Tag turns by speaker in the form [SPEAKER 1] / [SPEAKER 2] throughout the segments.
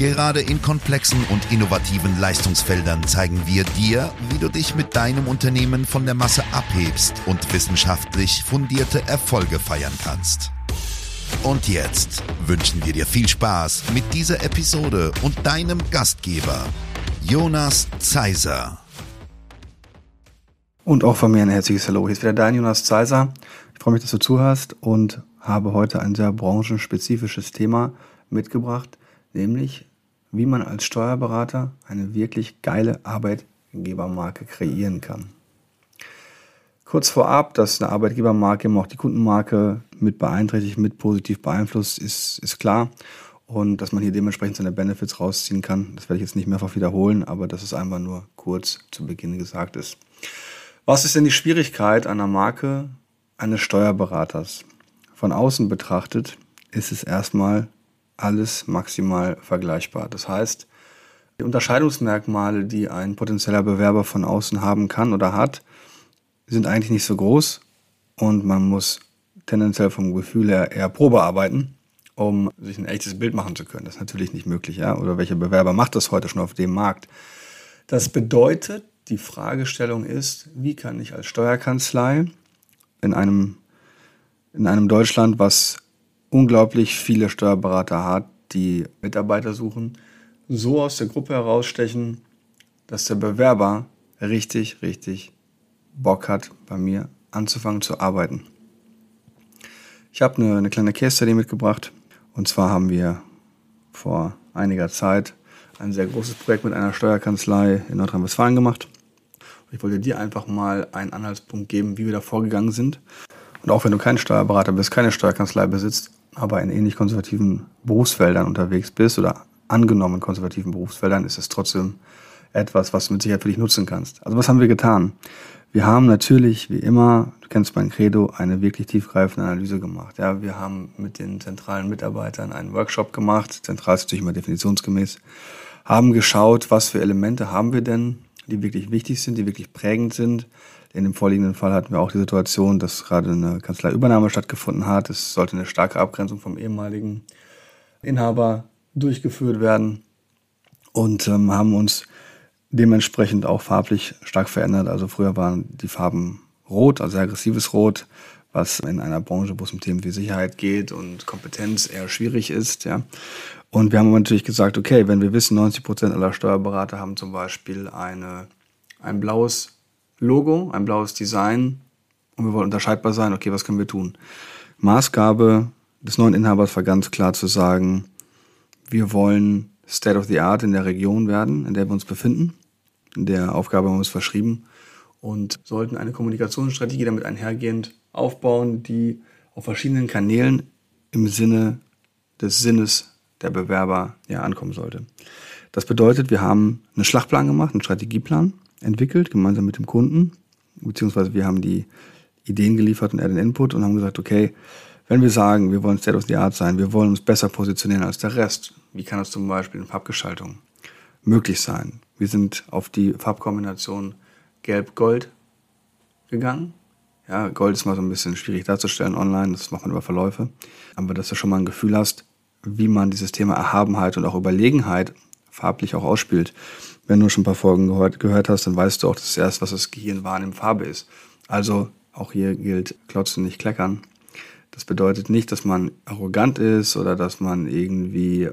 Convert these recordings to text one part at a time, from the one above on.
[SPEAKER 1] Gerade in komplexen und innovativen Leistungsfeldern zeigen wir dir, wie du dich mit deinem Unternehmen von der Masse abhebst und wissenschaftlich fundierte Erfolge feiern kannst. Und jetzt wünschen wir dir viel Spaß mit dieser Episode und deinem Gastgeber, Jonas Zeiser.
[SPEAKER 2] Und auch von mir ein herzliches Hallo. Hier ist wieder dein Jonas Zeiser. Ich freue mich, dass du zuhörst und habe heute ein sehr branchenspezifisches Thema mitgebracht, nämlich wie man als Steuerberater eine wirklich geile Arbeitgebermarke kreieren kann. Kurz vorab, dass eine Arbeitgebermarke immer auch die Kundenmarke mit beeinträchtigt, mit positiv beeinflusst, ist, ist klar. Und dass man hier dementsprechend seine Benefits rausziehen kann, das werde ich jetzt nicht mehrfach wiederholen, aber dass es einfach nur kurz zu Beginn gesagt ist. Was ist denn die Schwierigkeit einer Marke eines Steuerberaters? Von außen betrachtet ist es erstmal alles maximal vergleichbar. Das heißt, die Unterscheidungsmerkmale, die ein potenzieller Bewerber von außen haben kann oder hat, sind eigentlich nicht so groß und man muss tendenziell vom Gefühl her eher Probe arbeiten, um sich ein echtes Bild machen zu können. Das ist natürlich nicht möglich, ja? Oder welcher Bewerber macht das heute schon auf dem Markt? Das bedeutet, die Fragestellung ist, wie kann ich als Steuerkanzlei in einem, in einem Deutschland, was unglaublich viele Steuerberater hat, die Mitarbeiter suchen, so aus der Gruppe herausstechen, dass der Bewerber richtig, richtig Bock hat, bei mir anzufangen zu arbeiten. Ich habe eine, eine kleine Case Study mitgebracht. Und zwar haben wir vor einiger Zeit ein sehr großes Projekt mit einer Steuerkanzlei in Nordrhein-Westfalen gemacht. Ich wollte dir einfach mal einen Anhaltspunkt geben, wie wir da vorgegangen sind. Und auch wenn du kein Steuerberater bist, keine Steuerkanzlei besitzt, aber in ähnlich konservativen Berufsfeldern unterwegs bist oder angenommen konservativen Berufsfeldern, ist es trotzdem etwas, was du mit Sicherheit für dich nutzen kannst. Also was haben wir getan? Wir haben natürlich, wie immer, du kennst mein Credo, eine wirklich tiefgreifende Analyse gemacht. Ja, wir haben mit den zentralen Mitarbeitern einen Workshop gemacht, zentral ist natürlich immer definitionsgemäß, haben geschaut, was für Elemente haben wir denn, die wirklich wichtig sind, die wirklich prägend sind, in dem vorliegenden Fall hatten wir auch die Situation, dass gerade eine Kanzleiübernahme stattgefunden hat. Es sollte eine starke Abgrenzung vom ehemaligen Inhaber durchgeführt werden und ähm, haben uns dementsprechend auch farblich stark verändert. Also früher waren die Farben rot, also aggressives Rot, was in einer Branche, wo es um Themen wie Sicherheit geht und Kompetenz eher schwierig ist. Ja. Und wir haben natürlich gesagt, okay, wenn wir wissen, 90 Prozent aller Steuerberater haben zum Beispiel eine, ein blaues Logo, ein blaues Design und wir wollen unterscheidbar sein, okay, was können wir tun? Maßgabe des neuen Inhabers war ganz klar zu sagen, wir wollen State of the Art in der Region werden, in der wir uns befinden. In der Aufgabe haben wir uns verschrieben und sollten eine Kommunikationsstrategie damit einhergehend aufbauen, die auf verschiedenen Kanälen im Sinne des Sinnes der Bewerber ja ankommen sollte. Das bedeutet, wir haben einen Schlachtplan gemacht, einen Strategieplan entwickelt, gemeinsam mit dem Kunden, beziehungsweise wir haben die Ideen geliefert und er den Input und haben gesagt, okay, wenn wir sagen, wir wollen State of the Art sein, wir wollen uns besser positionieren als der Rest, wie kann das zum Beispiel in Farbgestaltung möglich sein? Wir sind auf die Farbkombination Gelb-Gold gegangen. Ja, Gold ist mal so ein bisschen schwierig darzustellen online, das macht man über Verläufe. Aber dass du schon mal ein Gefühl hast, wie man dieses Thema Erhabenheit und auch Überlegenheit farblich auch ausspielt. Wenn du schon ein paar Folgen gehört, gehört hast, dann weißt du auch, dass erst, was das Gehirn wahrnimmt, Farbe ist. Also auch hier gilt, klotzen, nicht kleckern. Das bedeutet nicht, dass man arrogant ist oder dass man irgendwie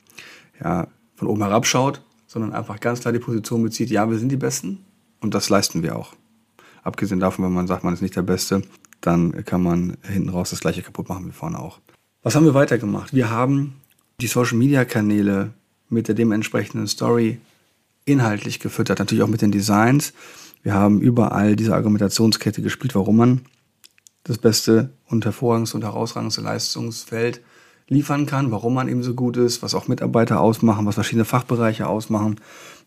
[SPEAKER 2] ja, von oben herabschaut, sondern einfach ganz klar die Position bezieht, ja, wir sind die Besten und das leisten wir auch. Abgesehen davon, wenn man sagt, man ist nicht der Beste, dann kann man hinten raus das gleiche kaputt machen wie vorne auch. Was haben wir weitergemacht? Wir haben die Social-Media-Kanäle mit der dementsprechenden Story inhaltlich gefüttert, natürlich auch mit den Designs. Wir haben überall diese Argumentationskette gespielt, warum man das beste und hervorragendste und herausragendste Leistungsfeld liefern kann, warum man eben so gut ist, was auch Mitarbeiter ausmachen, was verschiedene Fachbereiche ausmachen,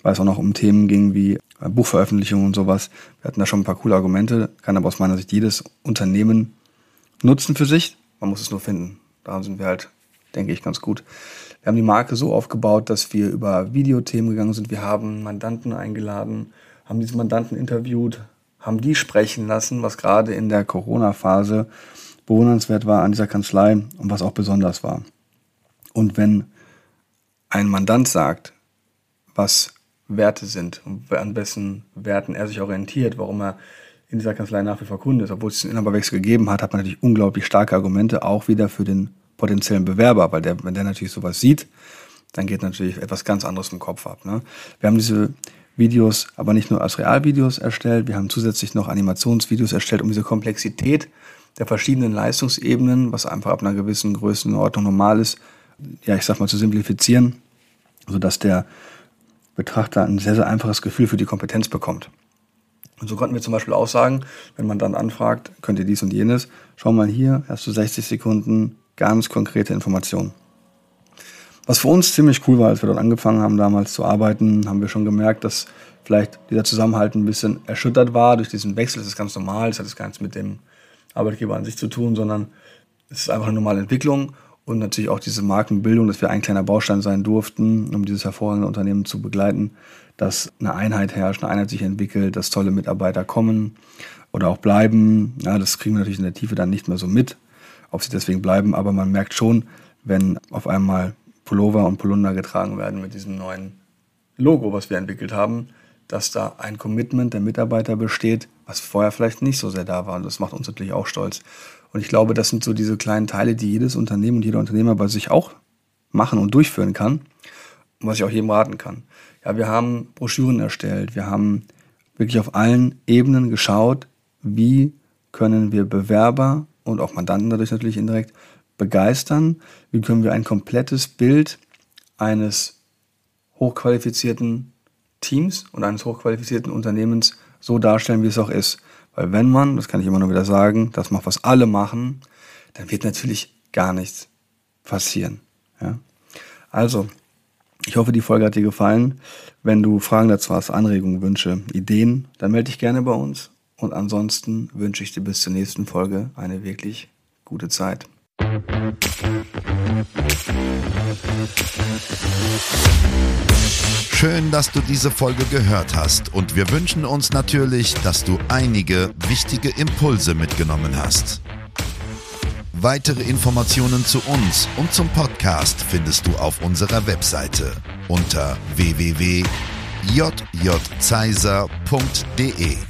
[SPEAKER 2] weil es auch noch um Themen ging wie äh, Buchveröffentlichung und sowas. Wir hatten da schon ein paar coole Argumente, kann aber aus meiner Sicht jedes Unternehmen nutzen für sich. Man muss es nur finden. Daran sind wir halt, denke ich, ganz gut. Wir haben die Marke so aufgebaut, dass wir über Videothemen gegangen sind. Wir haben Mandanten eingeladen, haben diese Mandanten interviewt, haben die sprechen lassen, was gerade in der Corona-Phase bewundernswert war an dieser Kanzlei und was auch besonders war. Und wenn ein Mandant sagt, was Werte sind und an wessen Werten er sich orientiert, warum er in dieser Kanzlei nach wie vor Kunde ist, obwohl es den Inhaberwechsel gegeben hat, hat man natürlich unglaublich starke Argumente, auch wieder für den potenziellen Bewerber, weil der, wenn der natürlich sowas sieht, dann geht natürlich etwas ganz anderes im Kopf ab. Ne? Wir haben diese Videos aber nicht nur als Realvideos erstellt, wir haben zusätzlich noch Animationsvideos erstellt, um diese Komplexität der verschiedenen Leistungsebenen, was einfach ab einer gewissen Größenordnung normal ist, ja, ich sag mal, zu simplifizieren, sodass der Betrachter ein sehr, sehr einfaches Gefühl für die Kompetenz bekommt. Und so konnten wir zum Beispiel auch sagen, wenn man dann anfragt, könnt ihr dies und jenes, schau mal hier, hast du 60 Sekunden ganz konkrete Informationen. Was für uns ziemlich cool war, als wir dort angefangen haben, damals zu arbeiten, haben wir schon gemerkt, dass vielleicht dieser Zusammenhalt ein bisschen erschüttert war durch diesen Wechsel. Das ist ganz normal, das hat jetzt gar nichts mit dem Arbeitgeber an sich zu tun, sondern es ist einfach eine normale Entwicklung und natürlich auch diese Markenbildung, dass wir ein kleiner Baustein sein durften, um dieses hervorragende Unternehmen zu begleiten, dass eine Einheit herrscht, eine Einheit sich entwickelt, dass tolle Mitarbeiter kommen oder auch bleiben. Ja, das kriegen wir natürlich in der Tiefe dann nicht mehr so mit, ob sie deswegen bleiben, aber man merkt schon, wenn auf einmal Pullover und Polunder getragen werden mit diesem neuen Logo, was wir entwickelt haben, dass da ein Commitment der Mitarbeiter besteht, was vorher vielleicht nicht so sehr da war. Und das macht uns natürlich auch stolz. Und ich glaube, das sind so diese kleinen Teile, die jedes Unternehmen und jeder Unternehmer bei sich auch machen und durchführen kann. Und was ich auch jedem raten kann. Ja, wir haben Broschüren erstellt. Wir haben wirklich auf allen Ebenen geschaut, wie können wir Bewerber und auch Mandanten dadurch natürlich indirekt begeistern. Wie können wir ein komplettes Bild eines hochqualifizierten Teams und eines hochqualifizierten Unternehmens so darstellen, wie es auch ist. Weil wenn man, das kann ich immer nur wieder sagen, das macht, was alle machen, dann wird natürlich gar nichts passieren. Ja? Also, ich hoffe, die Folge hat dir gefallen. Wenn du Fragen dazu hast, Anregungen, Wünsche, Ideen, dann melde dich gerne bei uns. Und ansonsten wünsche ich dir bis zur nächsten Folge eine wirklich gute Zeit.
[SPEAKER 1] Schön, dass du diese Folge gehört hast und wir wünschen uns natürlich, dass du einige wichtige Impulse mitgenommen hast. Weitere Informationen zu uns und zum Podcast findest du auf unserer Webseite unter www.jjzeiser.de.